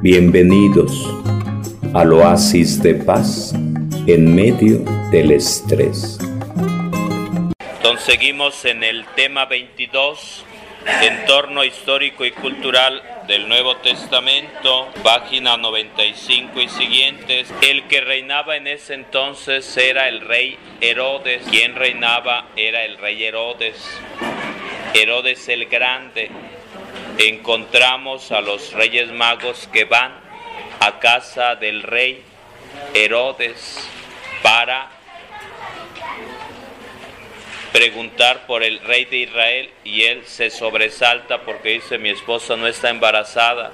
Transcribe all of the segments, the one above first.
Bienvenidos al oasis de paz en medio del estrés. Seguimos en el tema 22, entorno histórico y cultural del Nuevo Testamento, página 95 y siguientes. El que reinaba en ese entonces era el rey Herodes. Quien reinaba era el rey Herodes. Herodes el Grande encontramos a los reyes magos que van a casa del rey Herodes para preguntar por el rey de Israel y él se sobresalta porque dice mi esposa no está embarazada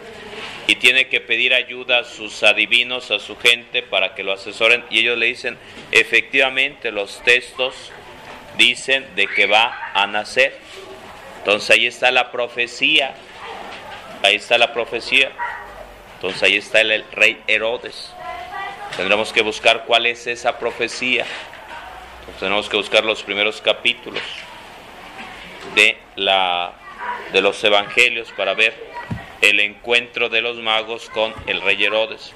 y tiene que pedir ayuda a sus adivinos, a su gente para que lo asesoren y ellos le dicen efectivamente los textos dicen de que va a nacer. Entonces ahí está la profecía Ahí está la profecía. Entonces ahí está el, rey Herodes. Tendremos que buscar cuál es esa profecía. tenemos que buscar los primeros capítulos de, la, de los evangelios para ver el encuentro de los magos con el rey Herodes.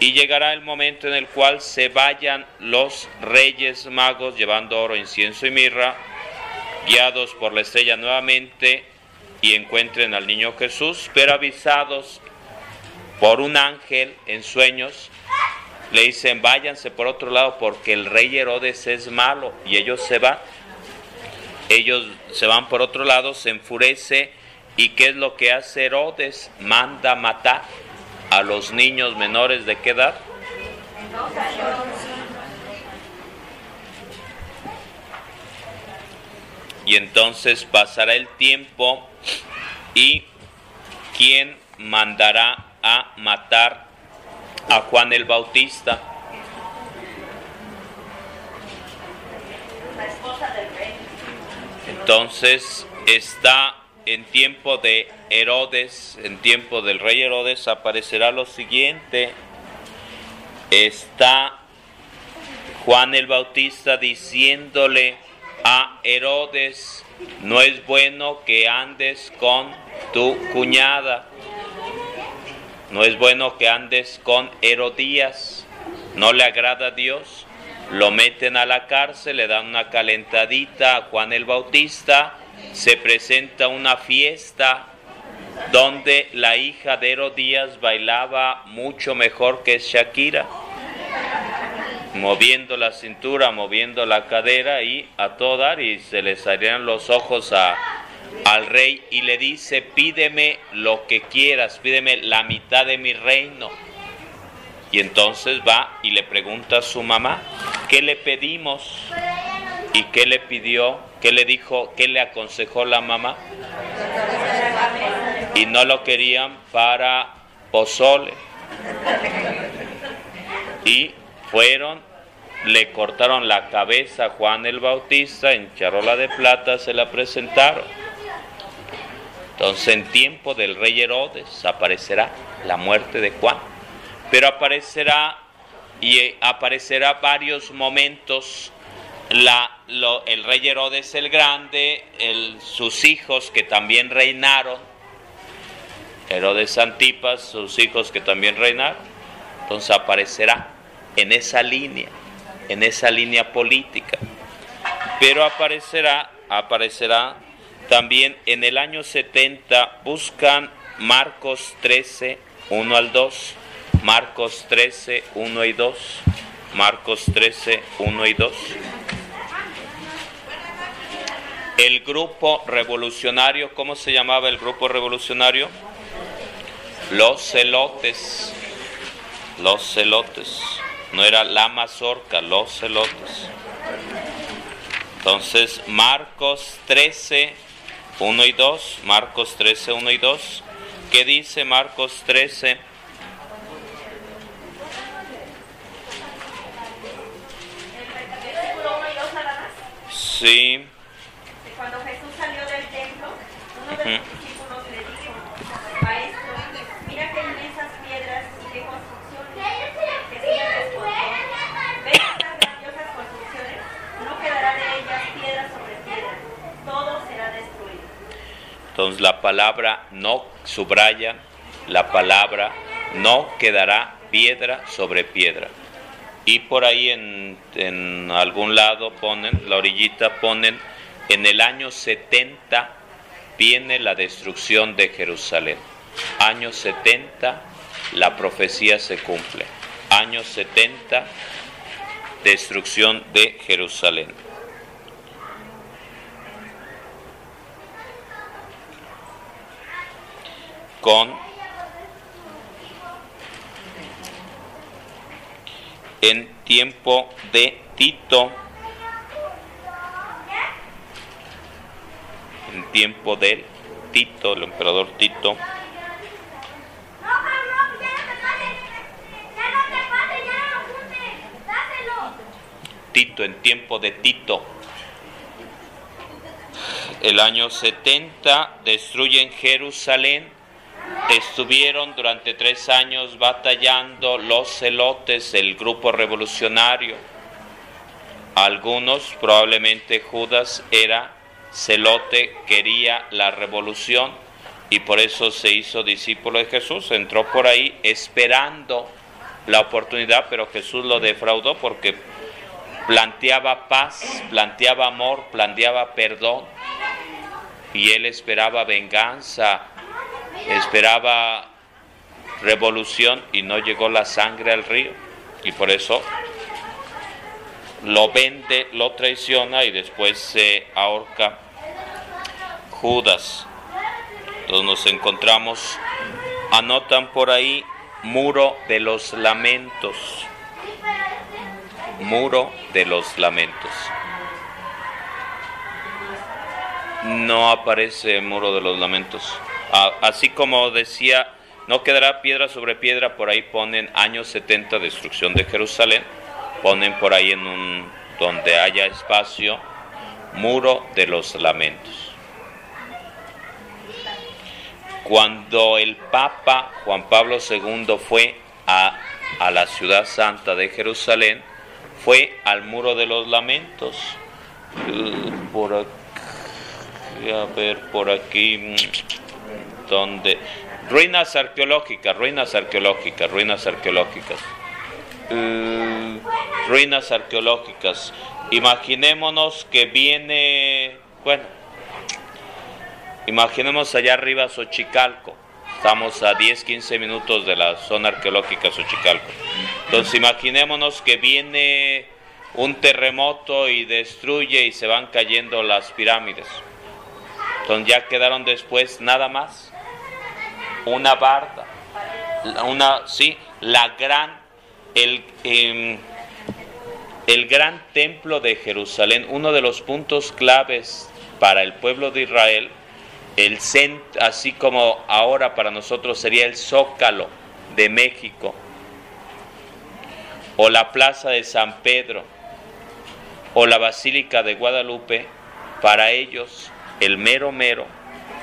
Y llegará el momento en el cual se vayan los reyes magos llevando oro, incienso y mirra, guiados por la estrella nuevamente y encuentren al niño Jesús, pero avisados por un ángel en sueños, le dicen, váyanse por otro lado porque el rey Herodes es malo y ellos se van. Ellos se van por otro lado, se enfurece y ¿qué es lo que hace Herodes? Manda matar a los niños menores de qué edad? Y entonces pasará el tiempo y quién mandará a matar a Juan el Bautista. Entonces está en tiempo de Herodes, en tiempo del rey Herodes, aparecerá lo siguiente. Está Juan el Bautista diciéndole a Herodes, no es bueno que andes con tu cuñada, no es bueno que andes con Herodías, no le agrada a Dios, lo meten a la cárcel, le dan una calentadita a Juan el Bautista, se presenta una fiesta donde la hija de Herodías bailaba mucho mejor que Shakira moviendo la cintura, moviendo la cadera y a todo dar y se le salían los ojos a, al rey y le dice, pídeme lo que quieras, pídeme la mitad de mi reino. Y entonces va y le pregunta a su mamá, ¿qué le pedimos? ¿Y qué le pidió? ¿Qué le dijo? ¿Qué le aconsejó la mamá? Y no lo querían para pozole. Y fueron, le cortaron la cabeza a Juan el Bautista, en charola de plata se la presentaron. Entonces en tiempo del rey Herodes aparecerá la muerte de Juan, pero aparecerá y aparecerá varios momentos la, el rey Herodes el Grande, sus hijos que también reinaron, Herodes Antipas, sus hijos que también reinaron, entonces aparecerá en esa línea, en esa línea política. Pero aparecerá, aparecerá también en el año 70, buscan Marcos 13, 1 al 2, Marcos 13, 1 y 2, Marcos 13, 1 y 2. El grupo revolucionario, ¿cómo se llamaba el grupo revolucionario? Los celotes, los celotes no era la mazorca, los celotes. Entonces, Marcos 13, 1 y 2, Marcos 13, 1 y 2. ¿Qué dice Marcos 13? Sí. Cuando Jesús salió del templo, uno de los discípulos le dijo, Maestro, mira qué inmensas piedras y qué construcciones. Jesús respondió, ¿ves estas grandiosas construcciones? No quedará de ellas piedra sobre piedra, todo será destruido. Entonces la palabra no subraya, la palabra no quedará piedra sobre piedra. Y por ahí en, en algún lado ponen, la orillita ponen, en el año 70 viene la destrucción de Jerusalén. Año 70, la profecía se cumple. Año 70, destrucción de Jerusalén. En tiempo de Tito, en tiempo de Tito, el emperador Tito, Tito, en tiempo de Tito. El año 70 destruyen Jerusalén. Estuvieron durante tres años batallando los celotes, el grupo revolucionario. Algunos, probablemente Judas, era celote, quería la revolución y por eso se hizo discípulo de Jesús. Entró por ahí esperando la oportunidad, pero Jesús lo defraudó porque planteaba paz, planteaba amor, planteaba perdón y él esperaba venganza, esperaba revolución y no llegó la sangre al río y por eso lo vende, lo traiciona y después se ahorca Judas. Entonces nos encontramos, anotan por ahí muro de los lamentos muro de los lamentos. No aparece muro de los lamentos. Así como decía, no quedará piedra sobre piedra, por ahí ponen años 70 destrucción de Jerusalén, ponen por ahí en un donde haya espacio muro de los lamentos. Cuando el Papa Juan Pablo II fue a, a la ciudad santa de Jerusalén, fue al muro de los lamentos. Eh, por aquí, a ver, por aquí, mm, donde. Ruinas arqueológicas, ruinas arqueológicas, ruinas arqueológicas. Eh, ruinas arqueológicas. Imaginémonos que viene, bueno, imaginemos allá arriba Xochicalco Estamos a 10, 15 minutos de la zona arqueológica Xochicalco. Entonces imaginémonos que viene un terremoto y destruye y se van cayendo las pirámides. Entonces ya quedaron después nada más. Una barda, una, sí, la gran, el, em, el gran templo de Jerusalén, uno de los puntos claves para el pueblo de Israel, el centro, así como ahora para nosotros sería el Zócalo de México, o la Plaza de San Pedro, o la Basílica de Guadalupe, para ellos el mero mero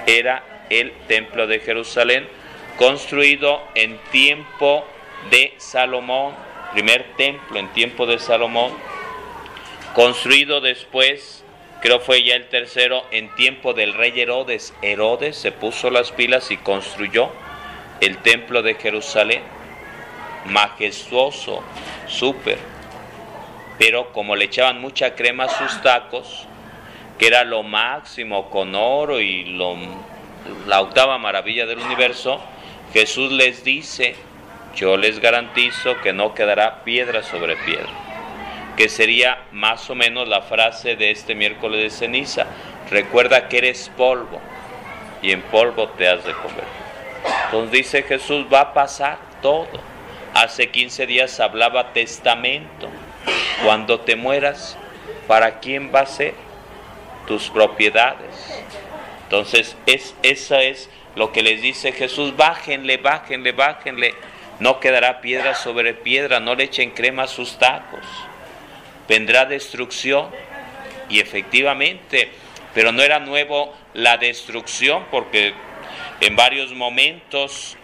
era el Templo de Jerusalén, construido en tiempo de Salomón, primer templo en tiempo de Salomón, construido después creo fue ya el tercero, en tiempo del rey Herodes. Herodes se puso las pilas y construyó el templo de Jerusalén, majestuoso, súper. Pero como le echaban mucha crema a sus tacos, era lo máximo con oro y lo, la octava maravilla del universo, Jesús les dice, yo les garantizo que no quedará piedra sobre piedra que sería más o menos la frase de este miércoles de ceniza. Recuerda que eres polvo y en polvo te has de comer. Entonces dice Jesús, va a pasar todo. Hace 15 días hablaba testamento. Cuando te mueras, ¿para quién va a ser? Tus propiedades. Entonces, es, eso es lo que les dice Jesús, bájenle, bájenle, bájenle. No quedará piedra sobre piedra, no le echen crema a sus tacos vendrá destrucción. Y efectivamente, pero no era nuevo la destrucción porque en varios momentos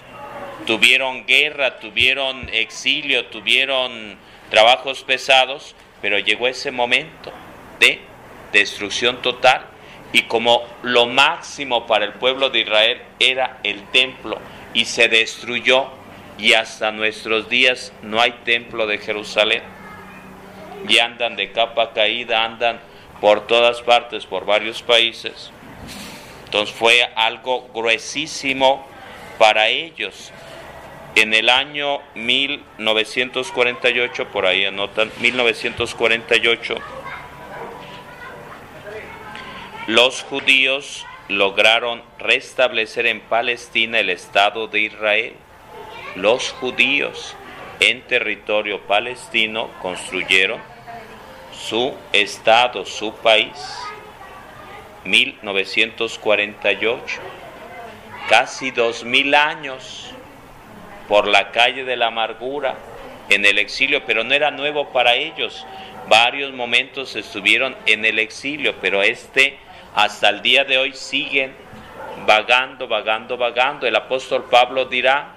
tuvieron guerra, tuvieron exilio, tuvieron trabajos pesados, pero llegó ese momento de destrucción total y como lo máximo para el pueblo de Israel era el templo y se destruyó y hasta nuestros días no hay templo de Jerusalén. Y andan de capa caída, andan por todas partes, por varios países. Entonces fue algo gruesísimo para ellos. En el año 1948, por ahí anotan, 1948, los judíos lograron restablecer en Palestina el Estado de Israel. Los judíos en territorio palestino construyeron su Estado, su país. 1948, casi dos mil años por la calle de la amargura en el exilio, pero no era nuevo para ellos. Varios momentos estuvieron en el exilio, pero este hasta el día de hoy siguen vagando, vagando, vagando. El apóstol Pablo dirá,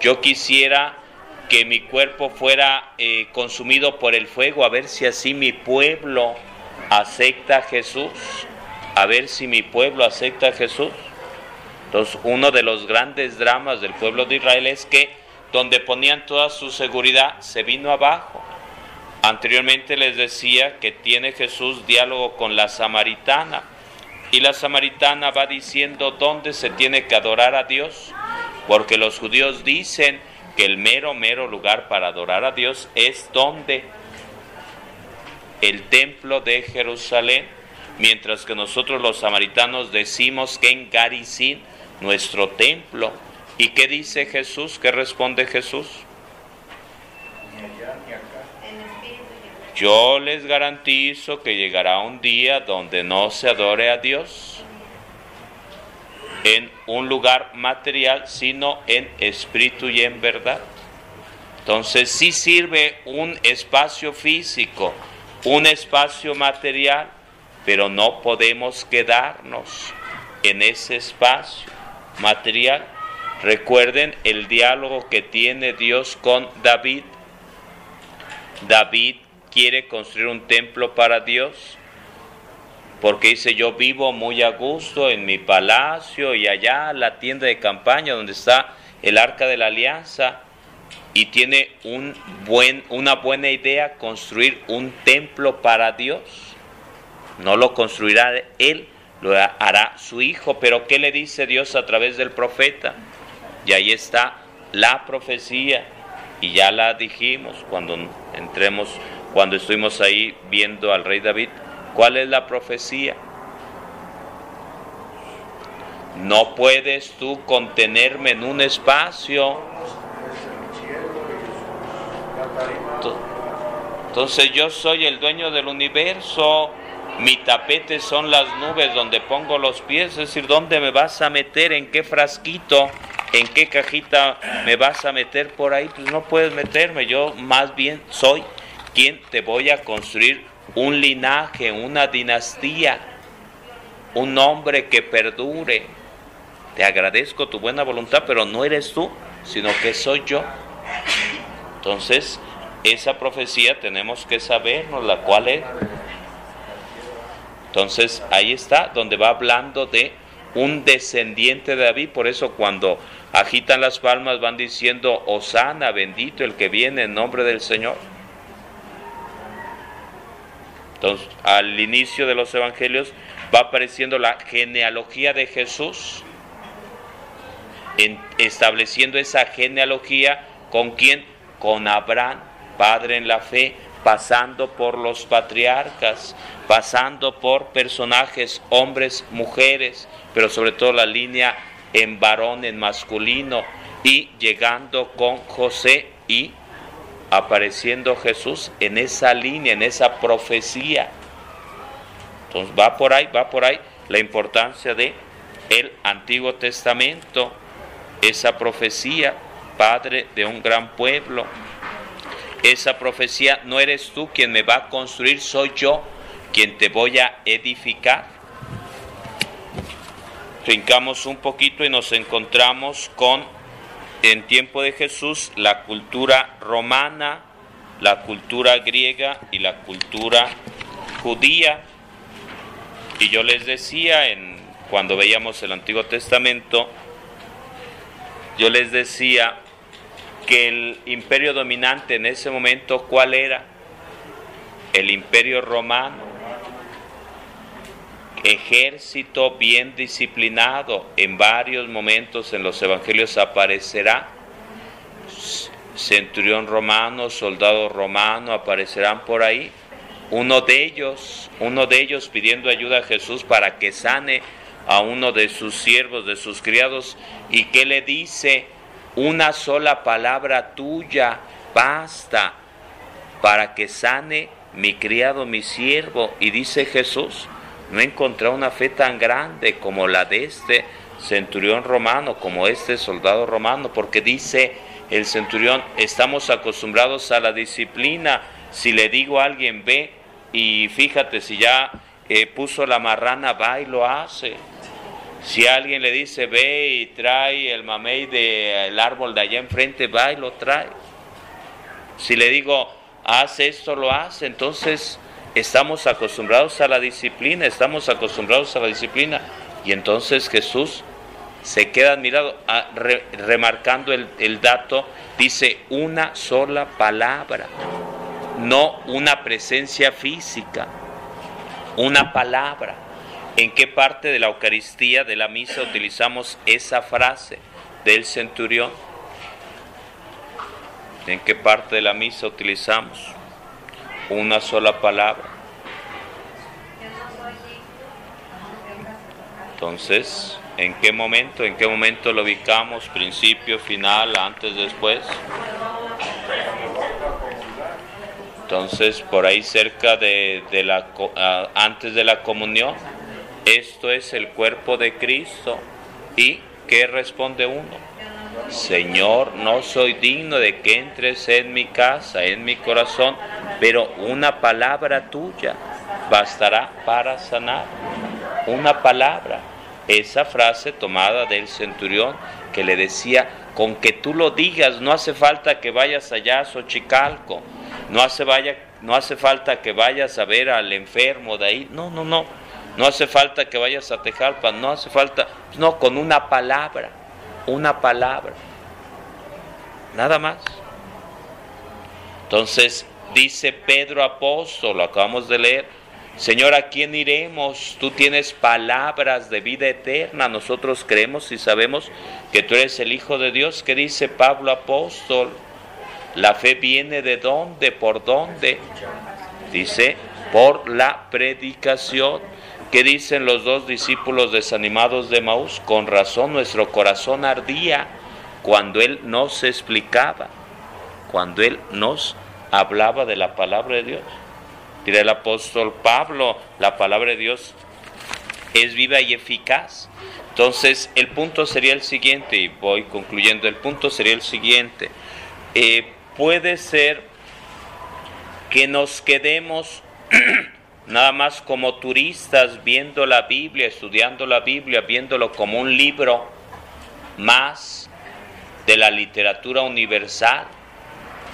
yo quisiera que mi cuerpo fuera eh, consumido por el fuego, a ver si así mi pueblo acepta a Jesús, a ver si mi pueblo acepta a Jesús. Entonces, uno de los grandes dramas del pueblo de Israel es que donde ponían toda su seguridad se vino abajo. Anteriormente les decía que tiene Jesús diálogo con la samaritana y la samaritana va diciendo dónde se tiene que adorar a Dios, porque los judíos dicen que el mero, mero lugar para adorar a Dios es donde el templo de Jerusalén, mientras que nosotros los samaritanos decimos que en Garizín, nuestro templo. ¿Y qué dice Jesús? ¿Qué responde Jesús? Yo les garantizo que llegará un día donde no se adore a Dios en un lugar material, sino en espíritu y en verdad. Entonces sí sirve un espacio físico, un espacio material, pero no podemos quedarnos en ese espacio material. Recuerden el diálogo que tiene Dios con David. David quiere construir un templo para Dios, porque dice, yo vivo muy a gusto en mi palacio y allá la tienda de campaña donde está el arca de la alianza, y tiene un buen, una buena idea construir un templo para Dios. No lo construirá él, lo hará su hijo, pero ¿qué le dice Dios a través del profeta? Y ahí está la profecía, y ya la dijimos cuando entremos cuando estuvimos ahí viendo al rey David, ¿cuál es la profecía? No puedes tú contenerme en un espacio. Entonces yo soy el dueño del universo, mi tapete son las nubes donde pongo los pies, es decir, ¿dónde me vas a meter? ¿En qué frasquito? ¿En qué cajita me vas a meter por ahí? Pues no puedes meterme, yo más bien soy quien te voy a construir un linaje, una dinastía, un nombre que perdure. Te agradezco tu buena voluntad, pero no eres tú, sino que soy yo. Entonces, esa profecía tenemos que sabernos la cual es. Entonces, ahí está, donde va hablando de un descendiente de David. Por eso cuando agitan las palmas van diciendo, Osana, bendito el que viene en nombre del Señor. Entonces, al inicio de los evangelios va apareciendo la genealogía de Jesús, estableciendo esa genealogía con quién? Con Abraham, padre en la fe, pasando por los patriarcas, pasando por personajes, hombres, mujeres, pero sobre todo la línea en varón, en masculino, y llegando con José y apareciendo Jesús en esa línea, en esa profecía. Entonces va por ahí, va por ahí la importancia de el Antiguo Testamento, esa profecía, Padre de un gran pueblo. Esa profecía no eres tú quien me va a construir, soy yo quien te voy a edificar. Trincamos un poquito y nos encontramos con en tiempo de Jesús la cultura romana, la cultura griega y la cultura judía. Y yo les decía en cuando veíamos el Antiguo Testamento, yo les decía que el imperio dominante en ese momento, ¿cuál era? El imperio romano. Ejército bien disciplinado, en varios momentos en los evangelios aparecerá. Centurión romano, soldado romano, aparecerán por ahí. Uno de ellos, uno de ellos pidiendo ayuda a Jesús para que sane a uno de sus siervos, de sus criados, y que le dice, una sola palabra tuya basta para que sane mi criado, mi siervo. Y dice Jesús, no encontré una fe tan grande como la de este centurión romano, como este soldado romano, porque dice el centurión, estamos acostumbrados a la disciplina. Si le digo a alguien, ve y fíjate, si ya eh, puso la marrana, va y lo hace. Si alguien le dice, ve y trae el mamey del árbol de allá enfrente, va y lo trae. Si le digo, haz esto, lo hace. Entonces estamos acostumbrados a la disciplina, estamos acostumbrados a la disciplina. Y entonces Jesús se queda admirado, remarcando el dato, dice una sola palabra, no una presencia física, una palabra. ¿En qué parte de la Eucaristía, de la misa, utilizamos esa frase del centurión? ¿En qué parte de la misa utilizamos una sola palabra? Entonces, ¿en qué momento? ¿En qué momento lo ubicamos? ¿Principio, final, antes, después? Entonces, por ahí cerca de, la, ah, antes de la comunión, esto es el cuerpo de Cristo. ¿Y qué responde uno? Señor, no soy digno de que entres en mi casa, en mi corazón, pero una palabra tuya bastará para sanar. Una palabra. Esa frase tomada del centurión que le decía, con que tú lo digas, no hace falta que vayas allá a Xochicalco, no hace, no hace falta que vayas a ver al enfermo de ahí, no, no, no no hace falta que vayas a Tejalpa, no hace falta, no, con una palabra, una palabra, nada más. Entonces dice Pedro apóstol, lo acabamos de leer, Señor, ¿a quién iremos? Tú tienes palabras de vida eterna, nosotros creemos y sabemos que tú eres el Hijo de Dios. ¿Qué dice Pablo apóstol? La fe viene de dónde, por dónde. Dice, por la predicación. ¿Qué dicen los dos discípulos desanimados de Maús? Con razón nuestro corazón ardía cuando Él nos explicaba, cuando Él nos hablaba de la palabra de Dios. Dirá el apóstol Pablo, la palabra de Dios es viva y eficaz. Entonces, el punto sería el siguiente, y voy concluyendo, el punto sería el siguiente. Eh, puede ser que nos quedemos nada más como turistas viendo la Biblia, estudiando la Biblia, viéndolo como un libro más de la literatura universal,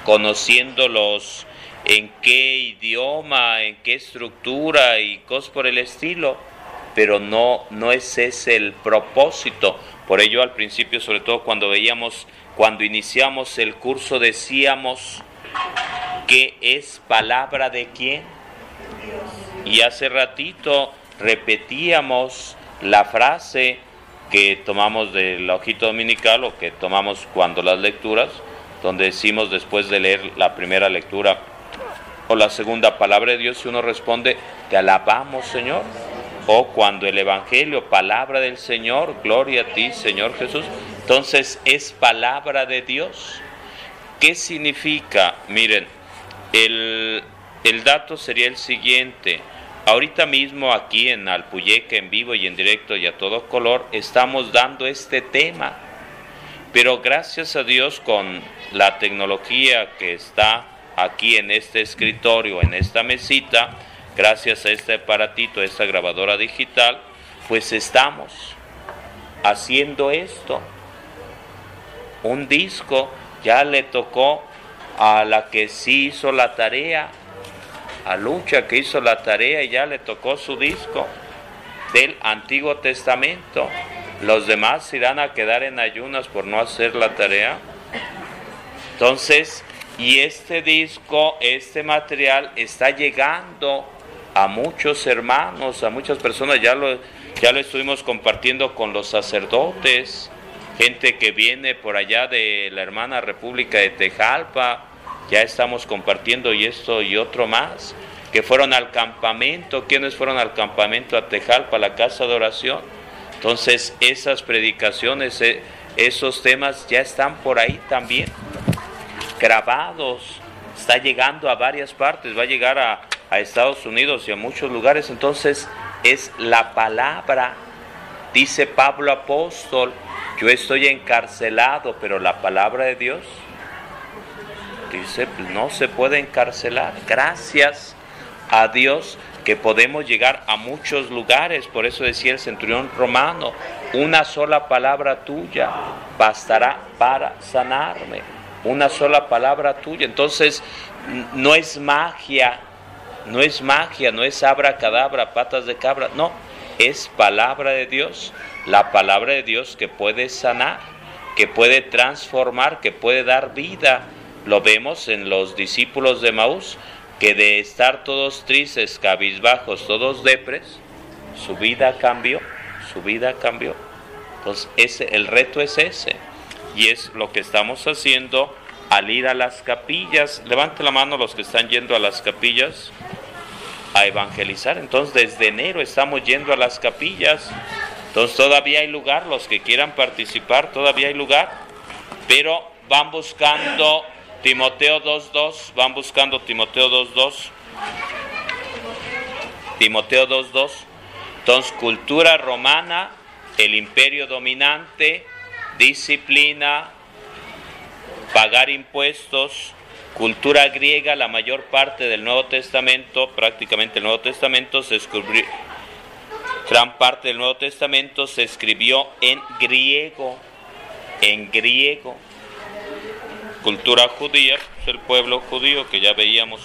conociéndolos en qué idioma, en qué estructura y cosas por el estilo, pero no, no es ese el propósito. Por ello al principio, sobre todo cuando veíamos, cuando iniciamos el curso, decíamos que es palabra de quién? Y hace ratito repetíamos la frase que tomamos del ojito dominical o que tomamos cuando las lecturas, donde decimos después de leer la primera lectura o la segunda palabra de Dios, y uno responde, te alabamos Señor. O cuando el Evangelio, palabra del Señor, gloria a ti Señor Jesús. Entonces es palabra de Dios. ¿Qué significa? Miren, el, el dato sería el siguiente. Ahorita mismo aquí en Alpuyeca, en vivo y en directo y a todo color, estamos dando este tema. Pero gracias a Dios con la tecnología que está aquí en este escritorio, en esta mesita, gracias a este aparatito, esta grabadora digital, pues estamos haciendo esto. Un disco ya le tocó a la que sí hizo la tarea a Lucha que hizo la tarea y ya le tocó su disco del Antiguo Testamento. Los demás irán a quedar en ayunas por no hacer la tarea. Entonces, y este disco, este material está llegando a muchos hermanos, a muchas personas, ya lo, ya lo estuvimos compartiendo con los sacerdotes, gente que viene por allá de la hermana República de Tejalpa, ya estamos compartiendo y esto y otro más, que fueron al campamento, quienes fueron al campamento a Tejalpa, la casa de oración. Entonces esas predicaciones, eh, esos temas ya están por ahí también grabados, está llegando a varias partes, va a llegar a, a Estados Unidos y a muchos lugares, entonces es la palabra, dice Pablo apóstol, yo estoy encarcelado, pero la palabra de Dios no se puede encarcelar. Gracias a Dios que podemos llegar a muchos lugares. Por eso decía el centurión romano, una sola palabra tuya bastará para sanarme. Una sola palabra tuya. Entonces, no es magia, no es magia, no es abracadabra, patas de cabra, no, es palabra de Dios la palabra de Dios que puede sanar, que puede transformar, que puede dar vida. Lo vemos en los discípulos de Maús, que de estar todos tristes, cabizbajos, todos depres, su vida cambió, su vida cambió. Entonces, ese, el reto es ese. Y es lo que estamos haciendo al ir a las capillas. Levante la mano los que están yendo a las capillas a evangelizar. Entonces, desde enero estamos yendo a las capillas entonces todavía hay lugar, los que quieran participar, todavía hay lugar, pero van buscando Timoteo 2.2, van buscando Timoteo 2.2, Timoteo 2.2, entonces cultura romana, el imperio dominante, disciplina, pagar impuestos, cultura griega, la mayor parte del Nuevo Testamento, prácticamente el Nuevo Testamento se descubrió, Gran parte del Nuevo Testamento se escribió en griego, en griego. Cultura judía, el pueblo judío que ya veíamos.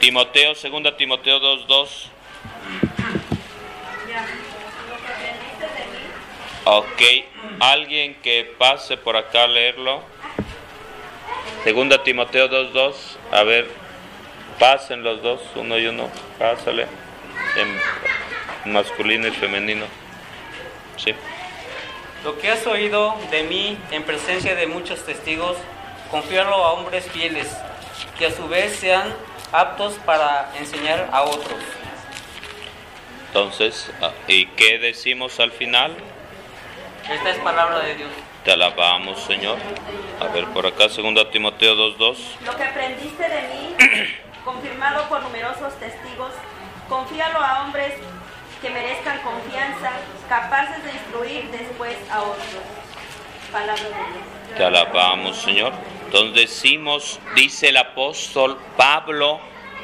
Timoteo, segunda Timoteo 2.2. Ok, alguien que pase por acá a leerlo. Segunda Timoteo 2.2, a ver, Pasen los dos, uno y uno. Pásale. En masculino y femenino. Sí. Lo que has oído de mí en presencia de muchos testigos, confíalo a hombres fieles, que a su vez sean aptos para enseñar a otros. Entonces, ah, ¿y qué decimos al final? Esta es palabra de Dios. Te alabamos, Señor. A ver, por acá, 2 Timoteo 2.2. Lo que aprendiste de mí confirmado por numerosos testigos, confíalo a hombres que merezcan confianza, capaces de instruir después a otros. Palabra de Dios. Te alabamos, Señor. Donde decimos, dice el apóstol Pablo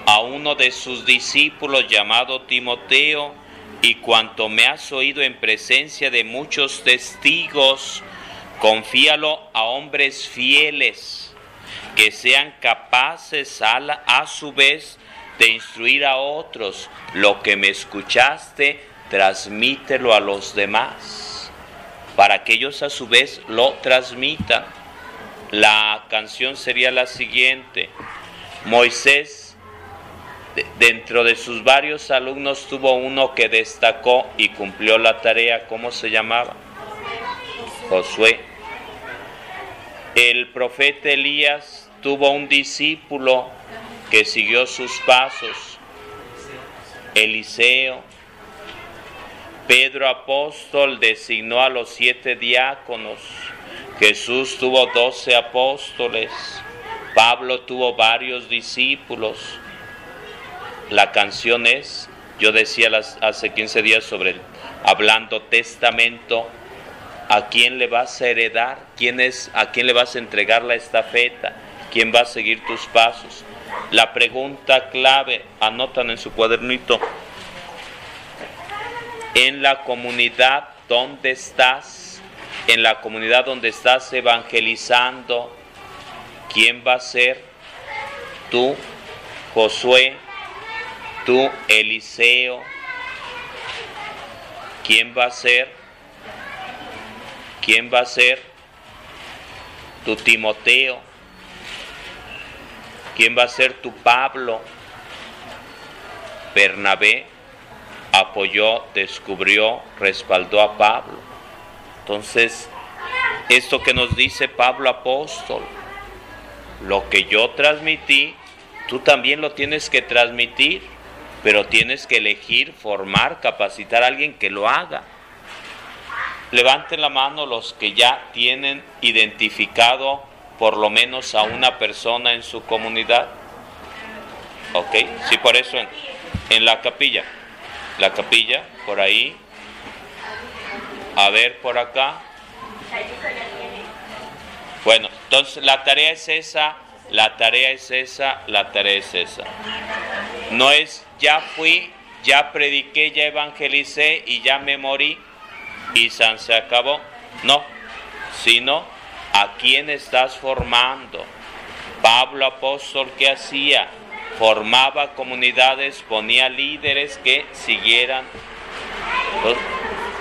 a uno de sus discípulos llamado Timoteo, y cuanto me has oído en presencia de muchos testigos, confíalo a hombres fieles que sean capaces a, a su vez de instruir a otros. Lo que me escuchaste, transmítelo a los demás, para que ellos a su vez lo transmitan. La canción sería la siguiente. Moisés, dentro de sus varios alumnos, tuvo uno que destacó y cumplió la tarea. ¿Cómo se llamaba? Josué. El profeta Elías tuvo un discípulo que siguió sus pasos, Eliseo. Pedro apóstol designó a los siete diáconos. Jesús tuvo doce apóstoles. Pablo tuvo varios discípulos. La canción es, yo decía hace 15 días sobre hablando testamento, ¿a quién le vas a heredar? ¿Quién es, ¿A quién le vas a entregar la estafeta? quién va a seguir tus pasos. La pregunta clave, anotan en su cuadernito, en la comunidad donde estás, en la comunidad donde estás evangelizando, ¿quién va a ser? Tú, Josué, tú, Eliseo, ¿quién va a ser? ¿quién va a ser tu Timoteo? ¿Quién va a ser tu Pablo? Bernabé apoyó, descubrió, respaldó a Pablo. Entonces, esto que nos dice Pablo apóstol, lo que yo transmití, tú también lo tienes que transmitir, pero tienes que elegir, formar, capacitar a alguien que lo haga. Levanten la mano los que ya tienen identificado por lo menos a una persona en su comunidad. ¿Ok? Sí, por eso en, la capilla. La capilla, por ahí. A ver, por acá. Bueno, entonces la tarea es esa, la tarea es esa, la tarea es esa. No es ya fui, ya prediqué, ya evangelicé y ya me morí y San se acabó. No, sino a quién estás formando. Pablo apóstol, ¿qué hacía? Formaba comunidades, ponía líderes que siguieran.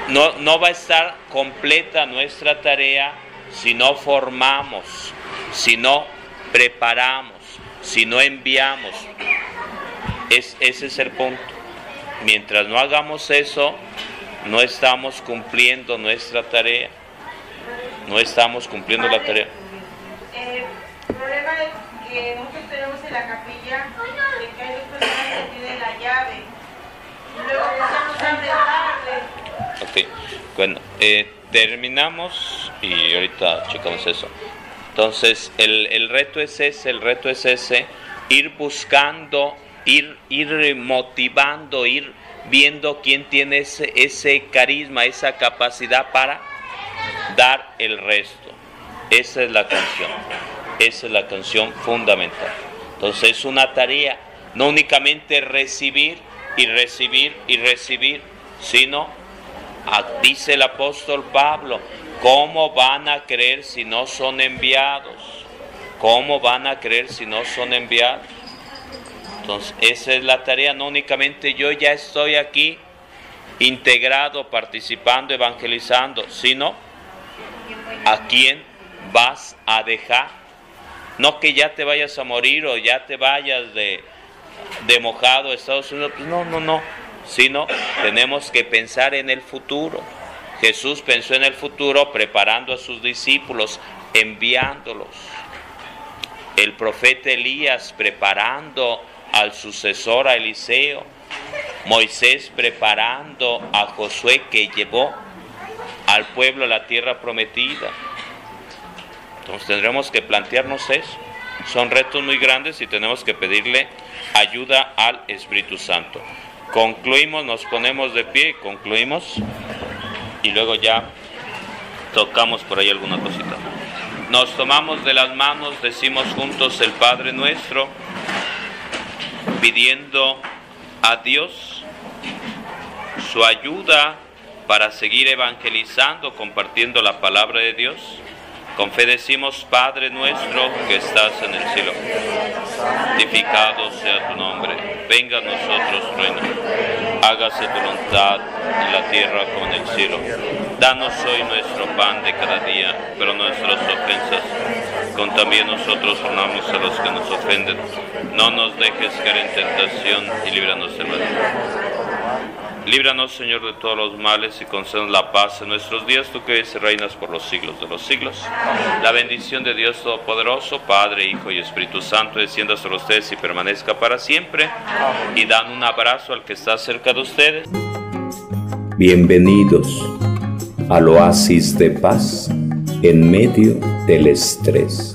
No, no va a estar completa nuestra tarea si no formamos, si no preparamos, si no enviamos. Es, ese es el punto. Mientras no hagamos eso, no estamos cumpliendo nuestra tarea. No estamos cumpliendo la tarea. Eh, el problema es que muchos tenemos en la capilla que hay dos personas que tienen la llave. Luego. Ok, bueno, eh, terminamos y ahorita checamos eso. Entonces, el, el reto es ese, el reto es ese, ir buscando, ir, ir motivando, ir viendo quién tiene ese, ese carisma, esa capacidad para dar el resto. Esa es la canción, esa es la canción fundamental. Entonces es una tarea, no únicamente recibir y recibir y recibir, sino, ah, dice el apóstol Pablo, ¿cómo van a creer si no son enviados? ¿Cómo van a creer si no son enviados? Entonces, esa es la tarea, no únicamente yo ya estoy aquí integrado, participando, evangelizando, sino a quién vas a dejar. No que ya te vayas a morir o ya te vayas de, de mojado a Estados Unidos, pues no, no, no, sino tenemos que pensar en el futuro. Jesús pensó en el futuro preparando a sus discípulos, enviándolos. El profeta Elías preparando al sucesor a Eliseo, Moisés preparando a Josué que llevó al pueblo a la tierra prometida. Entonces tendremos que plantearnos eso. Son retos muy grandes y tenemos que pedirle ayuda al Espíritu Santo. Concluimos, nos ponemos de pie, concluimos y luego ya tocamos por ahí alguna cosita. Nos tomamos de las manos, decimos juntos el Padre nuestro pidiendo a Dios su ayuda para seguir evangelizando, compartiendo la palabra de Dios. Con fe decimos, Padre nuestro que estás en el cielo, santificado sea tu nombre, venga a nosotros tu reino, hágase tu voluntad en la tierra como en el cielo. Danos hoy nuestro pan de cada día, pero nuestras ofensas, con también nosotros perdonamos a los que nos ofenden. No nos dejes caer en tentación y líbranos del mal. Líbranos, Señor, de todos los males y concédenos la paz en nuestros días, tú que vives y reinas por los siglos de los siglos. La bendición de Dios Todopoderoso, Padre, Hijo y Espíritu Santo, descienda sobre ustedes y permanezca para siempre. Y dan un abrazo al que está cerca de ustedes. Bienvenidos al oasis de paz en medio del estrés.